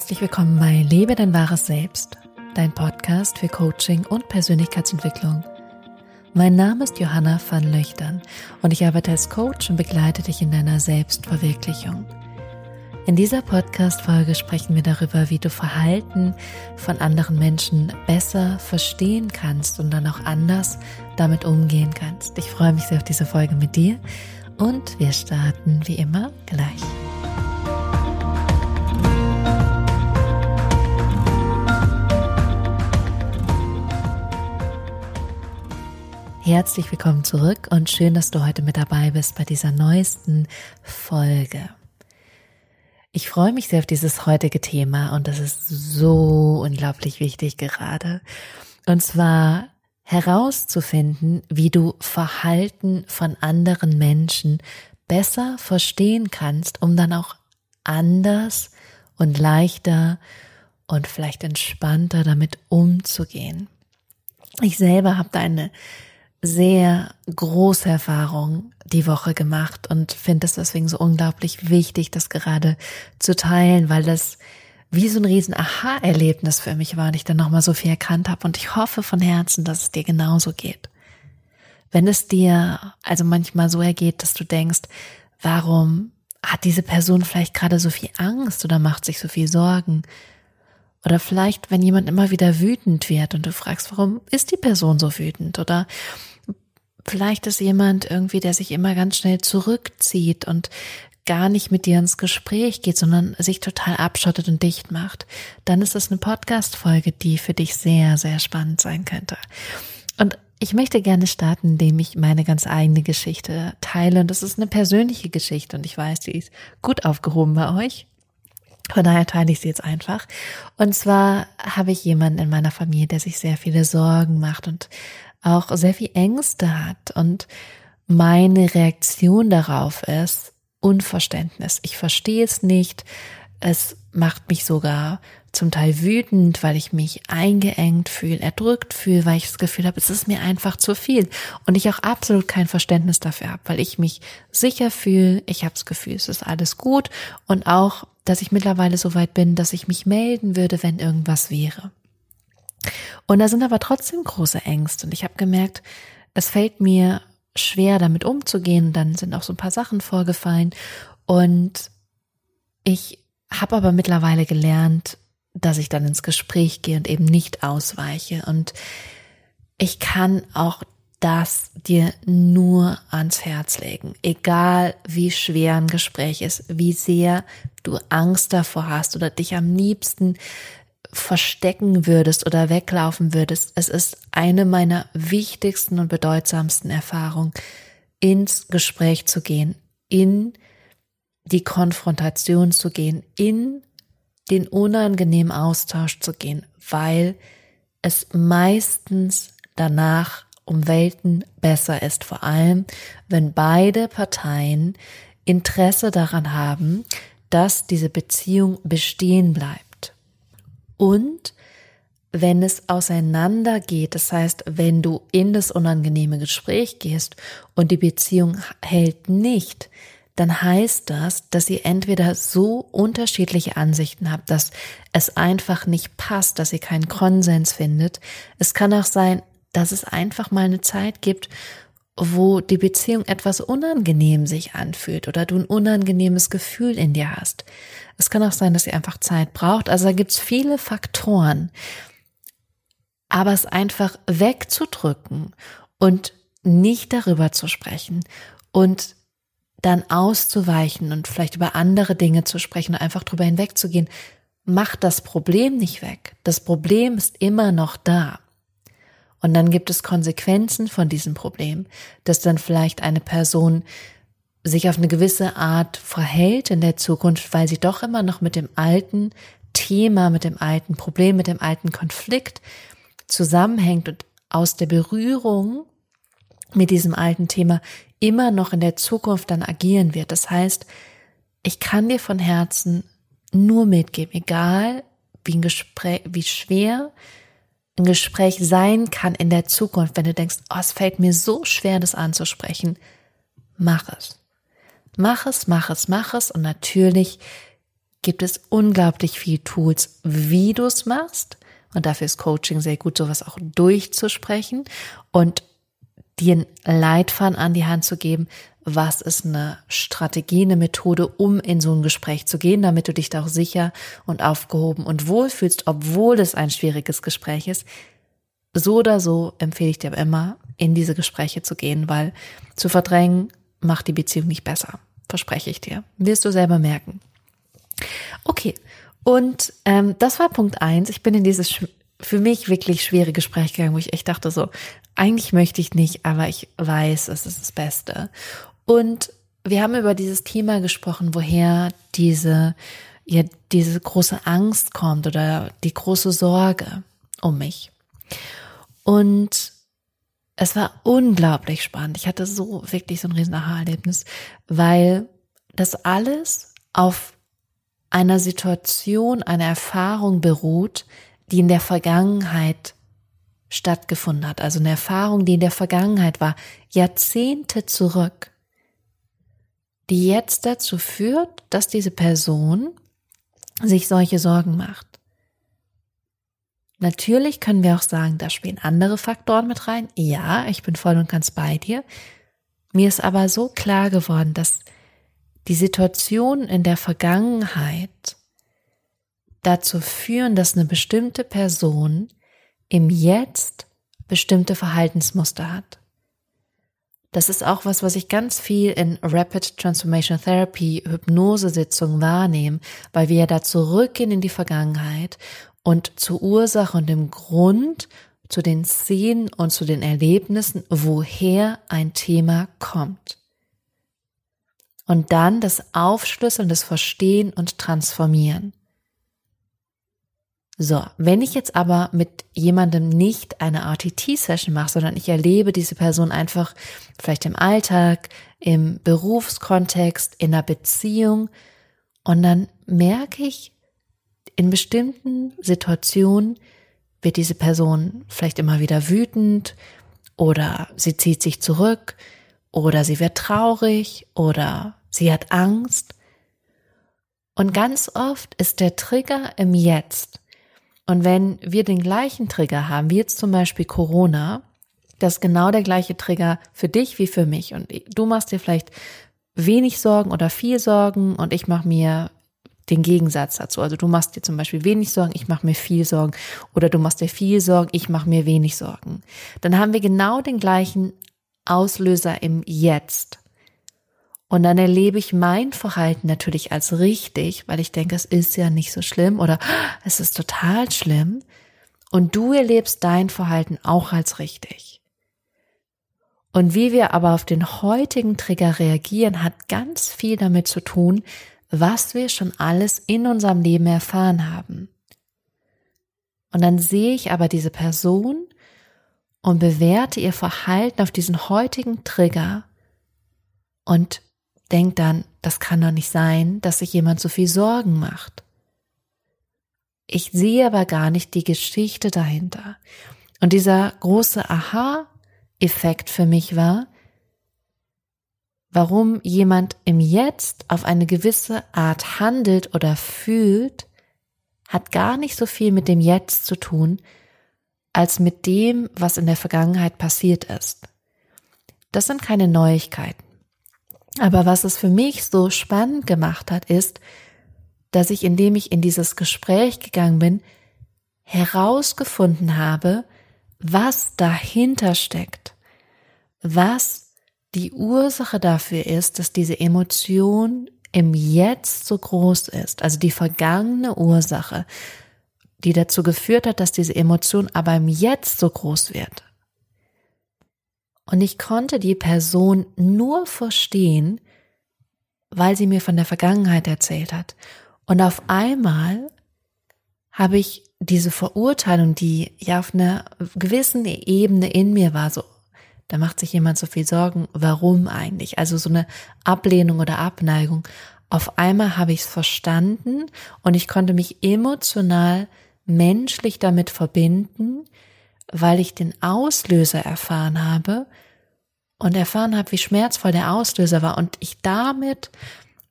Herzlich willkommen bei Lebe dein wahres Selbst, dein Podcast für Coaching und Persönlichkeitsentwicklung. Mein Name ist Johanna van Löchtern und ich arbeite als Coach und begleite dich in deiner Selbstverwirklichung. In dieser Podcast-Folge sprechen wir darüber, wie du Verhalten von anderen Menschen besser verstehen kannst und dann auch anders damit umgehen kannst. Ich freue mich sehr auf diese Folge mit dir und wir starten wie immer gleich. Herzlich willkommen zurück und schön, dass du heute mit dabei bist bei dieser neuesten Folge. Ich freue mich sehr auf dieses heutige Thema und das ist so unglaublich wichtig gerade. Und zwar herauszufinden, wie du Verhalten von anderen Menschen besser verstehen kannst, um dann auch anders und leichter und vielleicht entspannter damit umzugehen. Ich selber habe da eine sehr große Erfahrung die Woche gemacht und finde es deswegen so unglaublich wichtig, das gerade zu teilen, weil das wie so ein riesen Aha-Erlebnis für mich war und ich dann nochmal so viel erkannt habe und ich hoffe von Herzen, dass es dir genauso geht. Wenn es dir also manchmal so ergeht, dass du denkst, warum hat diese Person vielleicht gerade so viel Angst oder macht sich so viel Sorgen? Oder vielleicht, wenn jemand immer wieder wütend wird und du fragst, warum ist die Person so wütend? Oder Vielleicht ist jemand irgendwie, der sich immer ganz schnell zurückzieht und gar nicht mit dir ins Gespräch geht, sondern sich total abschottet und dicht macht. Dann ist das eine Podcast-Folge, die für dich sehr, sehr spannend sein könnte. Und ich möchte gerne starten, indem ich meine ganz eigene Geschichte teile. Und das ist eine persönliche Geschichte und ich weiß, die ist gut aufgehoben bei euch. Von daher teile ich sie jetzt einfach. Und zwar habe ich jemanden in meiner Familie, der sich sehr viele Sorgen macht und auch sehr viel Ängste hat und meine Reaktion darauf ist Unverständnis. Ich verstehe es nicht. Es macht mich sogar zum Teil wütend, weil ich mich eingeengt fühle, erdrückt fühle, weil ich das Gefühl habe, es ist mir einfach zu viel und ich auch absolut kein Verständnis dafür habe, weil ich mich sicher fühle, ich habe das Gefühl, es ist alles gut und auch, dass ich mittlerweile so weit bin, dass ich mich melden würde, wenn irgendwas wäre. Und da sind aber trotzdem große Ängste. Und ich habe gemerkt, es fällt mir schwer, damit umzugehen. Dann sind auch so ein paar Sachen vorgefallen. Und ich habe aber mittlerweile gelernt, dass ich dann ins Gespräch gehe und eben nicht ausweiche. Und ich kann auch das dir nur ans Herz legen. Egal wie schwer ein Gespräch ist, wie sehr du Angst davor hast oder dich am liebsten verstecken würdest oder weglaufen würdest. Es ist eine meiner wichtigsten und bedeutsamsten Erfahrungen, ins Gespräch zu gehen, in die Konfrontation zu gehen, in den unangenehmen Austausch zu gehen, weil es meistens danach um Welten besser ist, vor allem wenn beide Parteien Interesse daran haben, dass diese Beziehung bestehen bleibt. Und wenn es auseinandergeht, das heißt, wenn du in das unangenehme Gespräch gehst und die Beziehung hält nicht, dann heißt das, dass ihr entweder so unterschiedliche Ansichten habt, dass es einfach nicht passt, dass ihr keinen Konsens findet. Es kann auch sein, dass es einfach mal eine Zeit gibt, wo die Beziehung etwas unangenehm sich anfühlt oder du ein unangenehmes Gefühl in dir hast. Es kann auch sein, dass ihr einfach Zeit braucht. Also da gibt's viele Faktoren. Aber es einfach wegzudrücken und nicht darüber zu sprechen und dann auszuweichen und vielleicht über andere Dinge zu sprechen und einfach drüber hinwegzugehen, macht das Problem nicht weg. Das Problem ist immer noch da. Und dann gibt es Konsequenzen von diesem Problem, dass dann vielleicht eine Person sich auf eine gewisse Art verhält in der Zukunft, weil sie doch immer noch mit dem alten Thema, mit dem alten Problem, mit dem alten Konflikt zusammenhängt und aus der Berührung mit diesem alten Thema immer noch in der Zukunft dann agieren wird. Das heißt, ich kann dir von Herzen nur mitgeben, egal wie ein Gespräch, wie schwer ein Gespräch sein kann in der Zukunft, wenn du denkst, oh, es fällt mir so schwer, das anzusprechen, mach es. Mach es, mach es, mach es und natürlich gibt es unglaublich viel Tools, wie du es machst. Und dafür ist Coaching sehr gut, sowas auch durchzusprechen und dir einen Leitfaden an die Hand zu geben, was ist eine Strategie, eine Methode, um in so ein Gespräch zu gehen, damit du dich da auch sicher und aufgehoben und wohlfühlst, obwohl es ein schwieriges Gespräch ist. So oder so empfehle ich dir immer, in diese Gespräche zu gehen, weil zu verdrängen macht die Beziehung nicht besser. Verspreche ich dir. Wirst du selber merken. Okay. Und ähm, das war Punkt eins. Ich bin in dieses für mich wirklich schwere Gespräch gegangen, wo ich echt dachte so, eigentlich möchte ich nicht, aber ich weiß, es ist das Beste. Und wir haben über dieses Thema gesprochen, woher diese, ja, diese große Angst kommt oder die große Sorge um mich. Und es war unglaublich spannend. Ich hatte so wirklich so ein riesen Aha-Erlebnis, weil das alles auf einer Situation, einer Erfahrung beruht, die in der Vergangenheit stattgefunden hat. Also eine Erfahrung, die in der Vergangenheit war, Jahrzehnte zurück die jetzt dazu führt, dass diese Person sich solche Sorgen macht. Natürlich können wir auch sagen, da spielen andere Faktoren mit rein. Ja, ich bin voll und ganz bei dir. Mir ist aber so klar geworden, dass die Situation in der Vergangenheit dazu führen, dass eine bestimmte Person im Jetzt bestimmte Verhaltensmuster hat. Das ist auch was, was ich ganz viel in Rapid Transformation Therapy Hypnosesitzungen wahrnehme, weil wir ja da zurückgehen in die Vergangenheit und zur Ursache und dem Grund, zu den Szenen und zu den Erlebnissen, woher ein Thema kommt. Und dann das Aufschlüsseln, das Verstehen und Transformieren. So, wenn ich jetzt aber mit jemandem nicht eine RTT-Session mache, sondern ich erlebe diese Person einfach vielleicht im Alltag, im Berufskontext, in einer Beziehung und dann merke ich, in bestimmten Situationen wird diese Person vielleicht immer wieder wütend oder sie zieht sich zurück oder sie wird traurig oder sie hat Angst. Und ganz oft ist der Trigger im Jetzt. Und wenn wir den gleichen Trigger haben, wie jetzt zum Beispiel Corona, das ist genau der gleiche Trigger für dich wie für mich. Und du machst dir vielleicht wenig Sorgen oder viel Sorgen und ich mache mir den Gegensatz dazu. Also du machst dir zum Beispiel wenig Sorgen, ich mache mir viel Sorgen. Oder du machst dir viel Sorgen, ich mache mir wenig Sorgen. Dann haben wir genau den gleichen Auslöser im Jetzt. Und dann erlebe ich mein Verhalten natürlich als richtig, weil ich denke, es ist ja nicht so schlimm oder es ist total schlimm. Und du erlebst dein Verhalten auch als richtig. Und wie wir aber auf den heutigen Trigger reagieren, hat ganz viel damit zu tun, was wir schon alles in unserem Leben erfahren haben. Und dann sehe ich aber diese Person und bewerte ihr Verhalten auf diesen heutigen Trigger und denkt dann, das kann doch nicht sein, dass sich jemand so viel Sorgen macht. Ich sehe aber gar nicht die Geschichte dahinter. Und dieser große Aha-Effekt für mich war, warum jemand im Jetzt auf eine gewisse Art handelt oder fühlt, hat gar nicht so viel mit dem Jetzt zu tun, als mit dem, was in der Vergangenheit passiert ist. Das sind keine Neuigkeiten. Aber was es für mich so spannend gemacht hat, ist, dass ich, indem ich in dieses Gespräch gegangen bin, herausgefunden habe, was dahinter steckt, was die Ursache dafür ist, dass diese Emotion im Jetzt so groß ist, also die vergangene Ursache, die dazu geführt hat, dass diese Emotion aber im Jetzt so groß wird. Und ich konnte die Person nur verstehen, weil sie mir von der Vergangenheit erzählt hat. Und auf einmal habe ich diese Verurteilung, die ja auf einer gewissen Ebene in mir war, so, da macht sich jemand so viel Sorgen, warum eigentlich? Also so eine Ablehnung oder Abneigung. Auf einmal habe ich es verstanden und ich konnte mich emotional, menschlich damit verbinden, weil ich den Auslöser erfahren habe und erfahren habe, wie schmerzvoll der Auslöser war und ich damit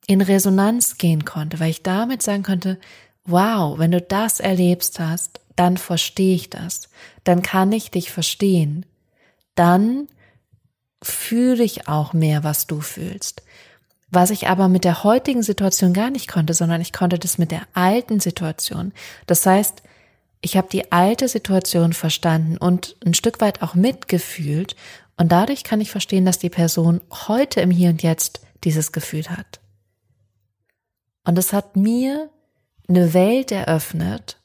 in Resonanz gehen konnte, weil ich damit sagen konnte, wow, wenn du das erlebst hast, dann verstehe ich das, dann kann ich dich verstehen, dann fühle ich auch mehr, was du fühlst. Was ich aber mit der heutigen Situation gar nicht konnte, sondern ich konnte das mit der alten Situation. Das heißt, ich habe die alte Situation verstanden und ein Stück weit auch mitgefühlt und dadurch kann ich verstehen, dass die Person heute im Hier und Jetzt dieses Gefühl hat. Und es hat mir eine Welt eröffnet,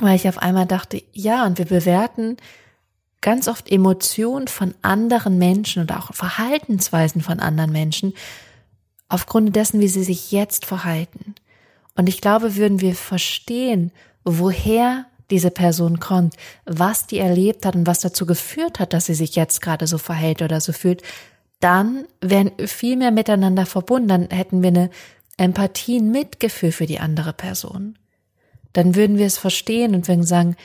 weil ich auf einmal dachte, ja, und wir bewerten ganz oft Emotionen von anderen Menschen oder auch Verhaltensweisen von anderen Menschen aufgrund dessen, wie sie sich jetzt verhalten. Und ich glaube, würden wir verstehen, woher diese Person kommt, was die erlebt hat und was dazu geführt hat, dass sie sich jetzt gerade so verhält oder so fühlt, dann wären viel mehr miteinander verbunden, dann hätten wir eine Empathie, ein Mitgefühl für die andere Person. Dann würden wir es verstehen und würden sagen,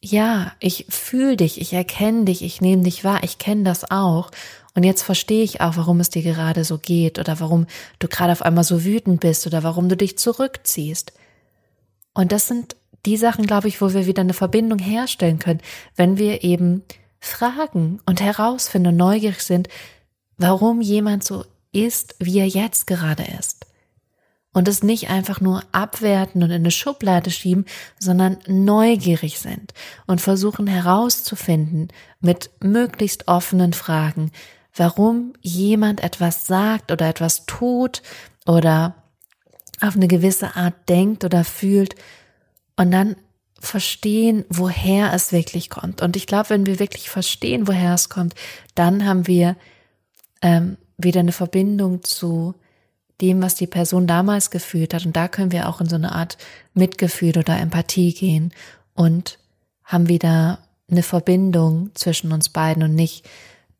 ja, ich fühle dich, ich erkenne dich, ich nehme dich wahr, ich kenne das auch. Und jetzt verstehe ich auch, warum es dir gerade so geht oder warum du gerade auf einmal so wütend bist oder warum du dich zurückziehst. Und das sind die Sachen, glaube ich, wo wir wieder eine Verbindung herstellen können, wenn wir eben fragen und herausfinden und neugierig sind, warum jemand so ist, wie er jetzt gerade ist. Und es nicht einfach nur abwerten und in eine Schublade schieben, sondern neugierig sind und versuchen herauszufinden mit möglichst offenen Fragen, warum jemand etwas sagt oder etwas tut oder auf eine gewisse Art denkt oder fühlt und dann verstehen, woher es wirklich kommt. Und ich glaube, wenn wir wirklich verstehen, woher es kommt, dann haben wir ähm, wieder eine Verbindung zu dem, was die Person damals gefühlt hat. Und da können wir auch in so eine Art Mitgefühl oder Empathie gehen und haben wieder eine Verbindung zwischen uns beiden und nicht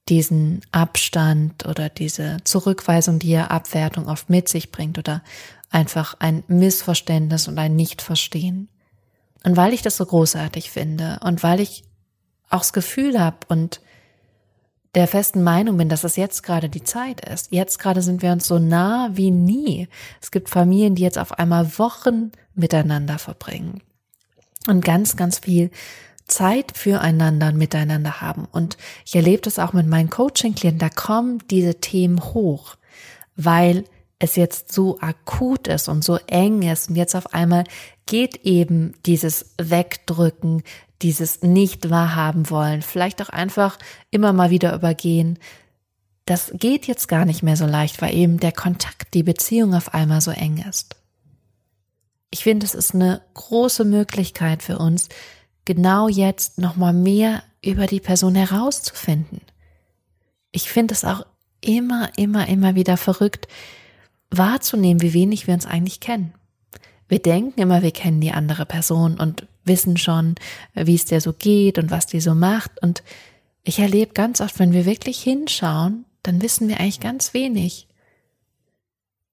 diesen Abstand oder diese Zurückweisung, die ja Abwertung oft mit sich bringt oder einfach ein Missverständnis und ein Nichtverstehen. Und weil ich das so großartig finde und weil ich auch das Gefühl habe und der festen Meinung bin, dass es jetzt gerade die Zeit ist. Jetzt gerade sind wir uns so nah wie nie. Es gibt Familien, die jetzt auf einmal Wochen miteinander verbringen und ganz, ganz viel Zeit füreinander und miteinander haben. Und ich erlebe das auch mit meinen Coaching-Klienten, da kommen diese Themen hoch, weil es jetzt so akut ist und so eng ist und jetzt auf einmal geht eben dieses Wegdrücken, dieses nicht wahrhaben wollen, vielleicht auch einfach immer mal wieder übergehen. Das geht jetzt gar nicht mehr so leicht, weil eben der Kontakt, die Beziehung auf einmal so eng ist. Ich finde, es ist eine große Möglichkeit für uns, genau jetzt nochmal mehr über die Person herauszufinden. Ich finde es auch immer, immer, immer wieder verrückt, wahrzunehmen, wie wenig wir uns eigentlich kennen. Wir denken immer, wir kennen die andere Person und wissen schon, wie es dir so geht und was die so macht. Und ich erlebe ganz oft, wenn wir wirklich hinschauen, dann wissen wir eigentlich ganz wenig.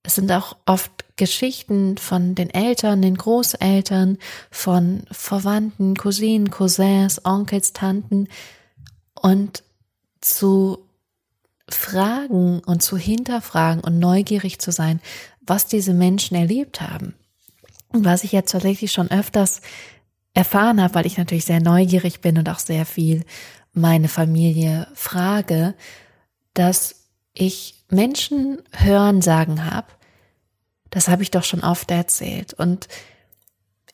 Es sind auch oft Geschichten von den Eltern, den Großeltern, von Verwandten, Cousinen, Cousins, Onkels, Tanten und zu fragen und zu hinterfragen und neugierig zu sein, was diese Menschen erlebt haben. Und was ich jetzt tatsächlich schon öfters erfahren habe, weil ich natürlich sehr neugierig bin und auch sehr viel meine Familie frage, dass ich Menschen hören sagen habe, das habe ich doch schon oft erzählt. Und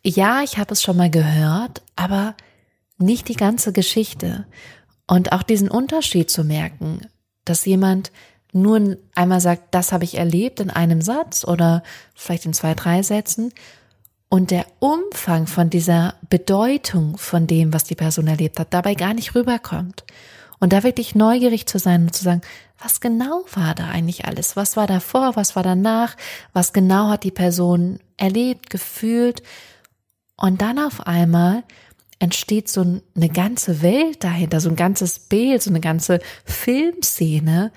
ja, ich habe es schon mal gehört, aber nicht die ganze Geschichte. Und auch diesen Unterschied zu merken, dass jemand nur einmal sagt, das habe ich erlebt in einem Satz oder vielleicht in zwei, drei Sätzen und der Umfang von dieser Bedeutung von dem, was die Person erlebt hat, dabei gar nicht rüberkommt. Und da wirklich neugierig zu sein und zu sagen, was genau war da eigentlich alles? Was war davor? Was war danach? Was genau hat die Person erlebt, gefühlt? Und dann auf einmal entsteht so eine ganze Welt dahinter, so ein ganzes Bild, so eine ganze Filmszene,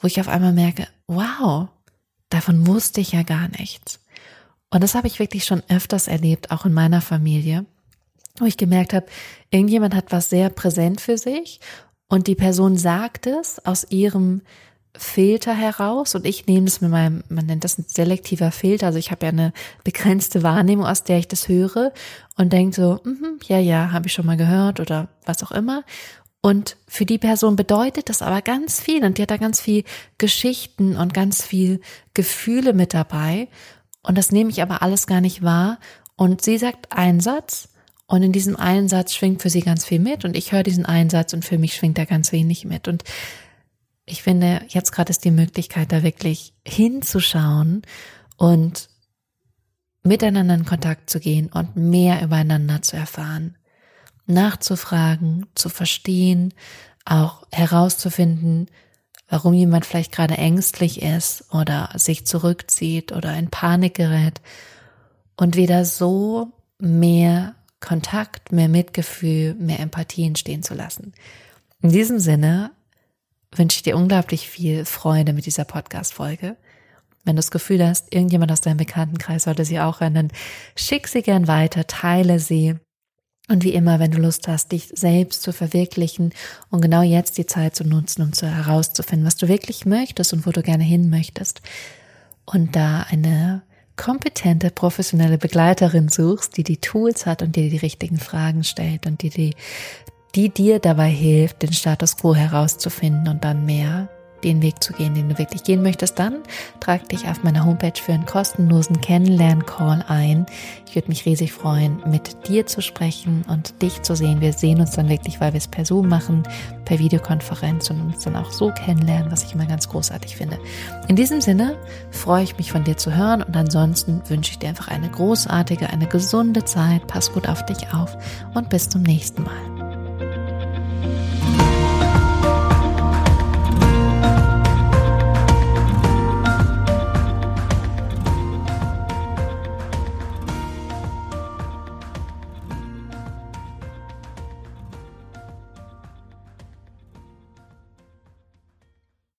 wo ich auf einmal merke, wow, davon wusste ich ja gar nichts. Und das habe ich wirklich schon öfters erlebt, auch in meiner Familie, wo ich gemerkt habe, irgendjemand hat was sehr präsent für sich und die Person sagt es aus ihrem Filter heraus und ich nehme es mit meinem, man nennt das ein selektiver Filter, also ich habe ja eine begrenzte Wahrnehmung, aus der ich das höre und denke so, mm ja, ja, habe ich schon mal gehört oder was auch immer. Und für die Person bedeutet das aber ganz viel und die hat da ganz viel Geschichten und ganz viel Gefühle mit dabei. Und das nehme ich aber alles gar nicht wahr. Und sie sagt einen Satz und in diesem einen Satz schwingt für sie ganz viel mit und ich höre diesen einen Satz und für mich schwingt da ganz wenig mit. Und ich finde, jetzt gerade ist die Möglichkeit, da wirklich hinzuschauen und miteinander in Kontakt zu gehen und mehr übereinander zu erfahren, nachzufragen, zu verstehen, auch herauszufinden, warum jemand vielleicht gerade ängstlich ist oder sich zurückzieht oder in Panik gerät und wieder so mehr Kontakt, mehr Mitgefühl, mehr Empathie entstehen zu lassen. In diesem Sinne wünsche ich dir unglaublich viel Freude mit dieser Podcast-Folge. Wenn du das Gefühl hast, irgendjemand aus deinem Bekanntenkreis sollte sie auch hören, dann schick sie gern weiter, teile sie. Und wie immer, wenn du Lust hast, dich selbst zu verwirklichen und genau jetzt die Zeit zu nutzen, um zu herauszufinden, was du wirklich möchtest und wo du gerne hin möchtest. Und da eine kompetente, professionelle Begleiterin suchst, die die Tools hat und dir die richtigen Fragen stellt und die, die die dir dabei hilft, den Status quo herauszufinden und dann mehr den Weg zu gehen, den du wirklich gehen möchtest, dann trag dich auf meiner Homepage für einen kostenlosen Kennenlern-Call ein. Ich würde mich riesig freuen, mit dir zu sprechen und dich zu sehen. Wir sehen uns dann wirklich, weil wir es per Zoom machen, per Videokonferenz und uns dann auch so kennenlernen, was ich immer ganz großartig finde. In diesem Sinne freue ich mich von dir zu hören und ansonsten wünsche ich dir einfach eine großartige, eine gesunde Zeit. Pass gut auf dich auf und bis zum nächsten Mal.